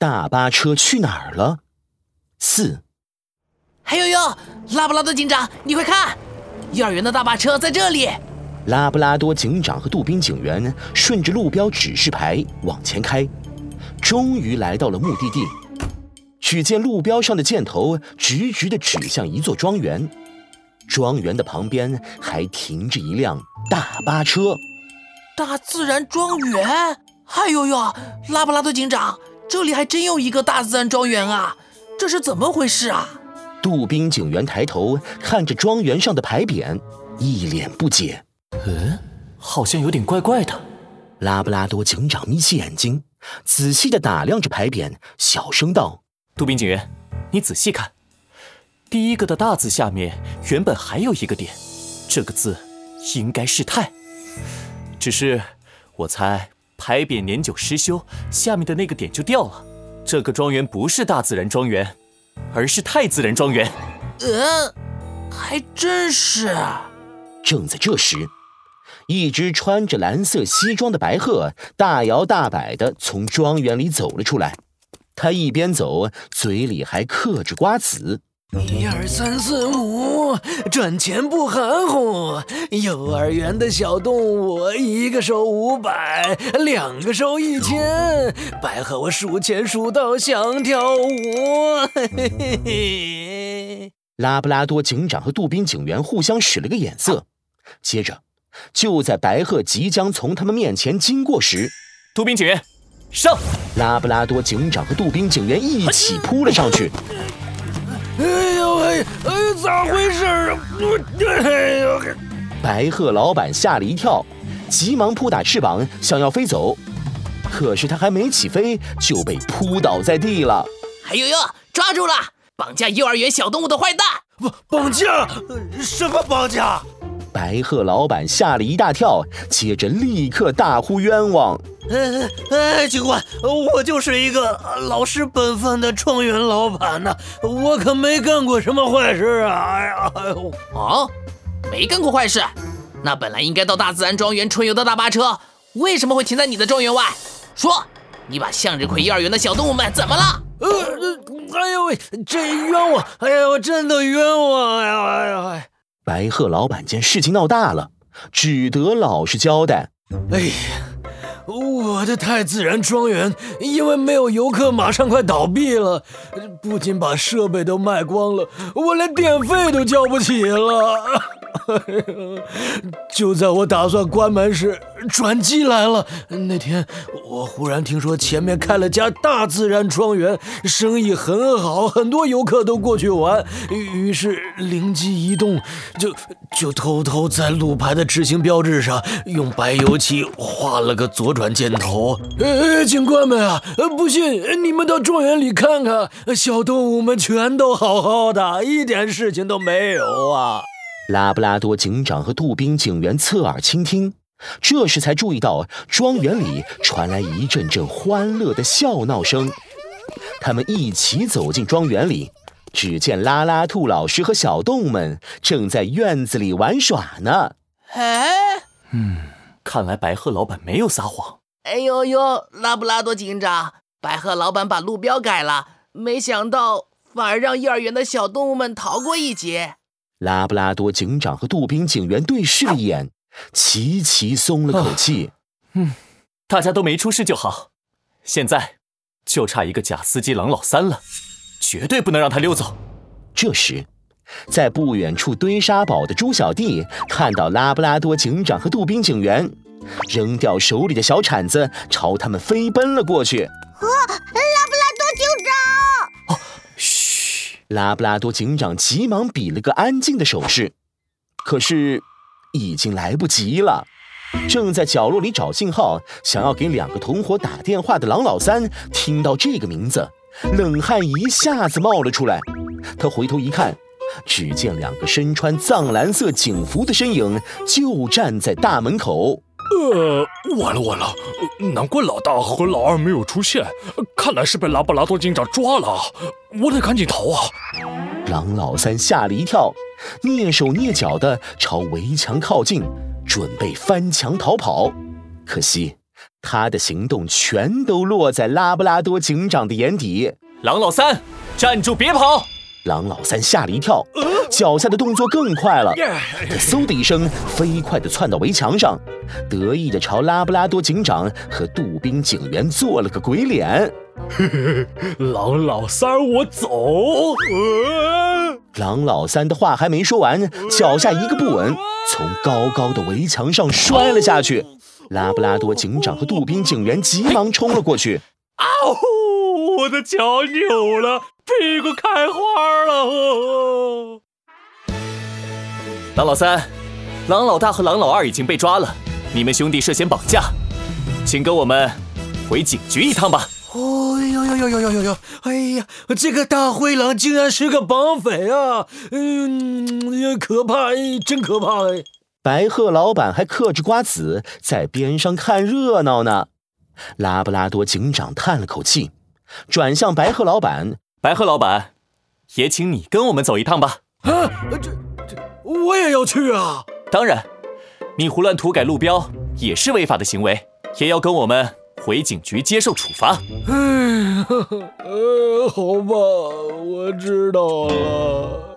大巴车去哪儿了？四，嘿呦呦，拉布拉多警长，你快看，幼儿园的大巴车在这里。拉布拉多警长和杜宾警员顺着路标指示牌往前开，终于来到了目的地。只见路标上的箭头直直的指向一座庄园，庄园的旁边还停着一辆大巴车。大自然庄园？哎呦呦，拉布拉多警长，这里还真有一个大自然庄园啊！这是怎么回事啊？杜宾警员抬头看着庄园上的牌匾，一脸不解。嗯，好像有点怪怪的。拉布拉多警长眯起眼睛，仔细地打量着牌匾，小声道。杜宾警员，你仔细看，第一个的大字下面原本还有一个点，这个字应该是“太”，只是我猜牌匾年久失修，下面的那个点就掉了。这个庄园不是大自然庄园，而是太自然庄园。呃，还真是。正在这时，一只穿着蓝色西装的白鹤大摇大摆地从庄园里走了出来。他一边走，嘴里还嗑着瓜子。一二三四五，赚钱不含糊。幼儿园的小动物，一个收五百，两个收一千。白鹤，我数钱数到想跳舞。嘿嘿嘿。拉布拉多警长和杜宾警员互相使了个眼色，接着，就在白鹤即将从他们面前经过时，杜宾警员。上！拉布拉多警长和杜宾警员一起扑了上去。哎呦嘿！哎呦，咋回事啊？哎呦！白鹤老板吓了一跳，急忙扑打翅膀想要飞走，可是他还没起飞就被扑倒在地了。哎呦呦，抓住了！绑架幼儿园小动物的坏蛋！绑绑架？什么绑架？白鹤老板吓了一大跳，接着立刻大呼冤枉。哎哎，警官，我就是一个老实本分的庄园老板呢，我可没干过什么坏事啊！哎呀，哦，没干过坏事，那本来应该到大自然庄园春游的大巴车，为什么会停在你的庄园外？说，你把向日葵幼儿园的小动物们怎么了？呃，哎呦喂，这冤枉！哎呀，我真的冤枉！哎呀哎呀！白鹤老板见事情闹大了，只得老实交代。哎呀。我的太自然庄园因为没有游客，马上快倒闭了。不仅把设备都卖光了，我连电费都交不起了。就在我打算关门时，转机来了。那天我忽然听说前面开了家大自然庄园，生意很好，很多游客都过去玩。于是灵机一动，就就偷偷在路牌的直行标志上用白油漆画了个左转箭头。呃，警官们啊，不信你们到庄园里看看，小动物们全都好好的，一点事情都没有啊。拉布拉多警长和杜宾警员侧耳倾听，这时才注意到庄园里传来一阵阵欢乐的笑闹声。他们一起走进庄园里，只见拉拉兔老师和小动物们正在院子里玩耍呢。哎，嗯，看来白鹤老板没有撒谎。哎呦呦，拉布拉多警长，白鹤老板把路标改了，没想到反而让幼儿园的小动物们逃过一劫。拉布拉多警长和杜宾警员对视了一眼，齐齐松了口气。嗯，大家都没出事就好。现在就差一个假司机狼老三了，绝对不能让他溜走。这时，在不远处堆沙堡的猪小弟看到拉布拉多警长和杜宾警员，扔掉手里的小铲子，朝他们飞奔了过去。啊拉布拉多警长哦，嘘！拉布拉多警长急忙比了个安静的手势，可是已经来不及了。正在角落里找信号，想要给两个同伙打电话的狼老三听到这个名字，冷汗一下子冒了出来。他回头一看，只见两个身穿藏蓝色警服的身影就站在大门口。呃，完了完了，难怪老大和老二没有出现，看来是被拉布拉多警长抓了，我得赶紧逃啊！狼老三吓了一跳，蹑手蹑脚地朝围墙靠近，准备翻墙逃跑。可惜他的行动全都落在拉布拉多警长的眼底。狼老三，站住，别跑！狼老三吓了一跳，脚下的动作更快了。他嗖的一声，飞快地窜到围墙上，得意地朝拉布拉多警长和杜宾警员做了个鬼脸。狼老三，我走。狼老三的话还没说完，脚下一个不稳，从高高的围墙上摔了下去。拉布拉多警长和杜宾警员急忙冲了过去。啊呼！我的脚扭了，屁股开花了。狼老三、狼老大和狼老二已经被抓了，你们兄弟涉嫌绑架，请跟我们回警局一趟吧。哦呦呦呦呦呦呦呦！哎呀，这个大灰狼竟然是个绑匪啊！嗯，可怕，真可怕哎！白鹤老板还嗑着瓜子在边上看热闹呢。拉布拉多警长叹了口气，转向白鹤老板：“白鹤老板，也请你跟我们走一趟吧。”啊，这这我也要去啊！当然，你胡乱涂改路标也是违法的行为，也要跟我们回警局接受处罚。哎，呃，好吧，我知道了。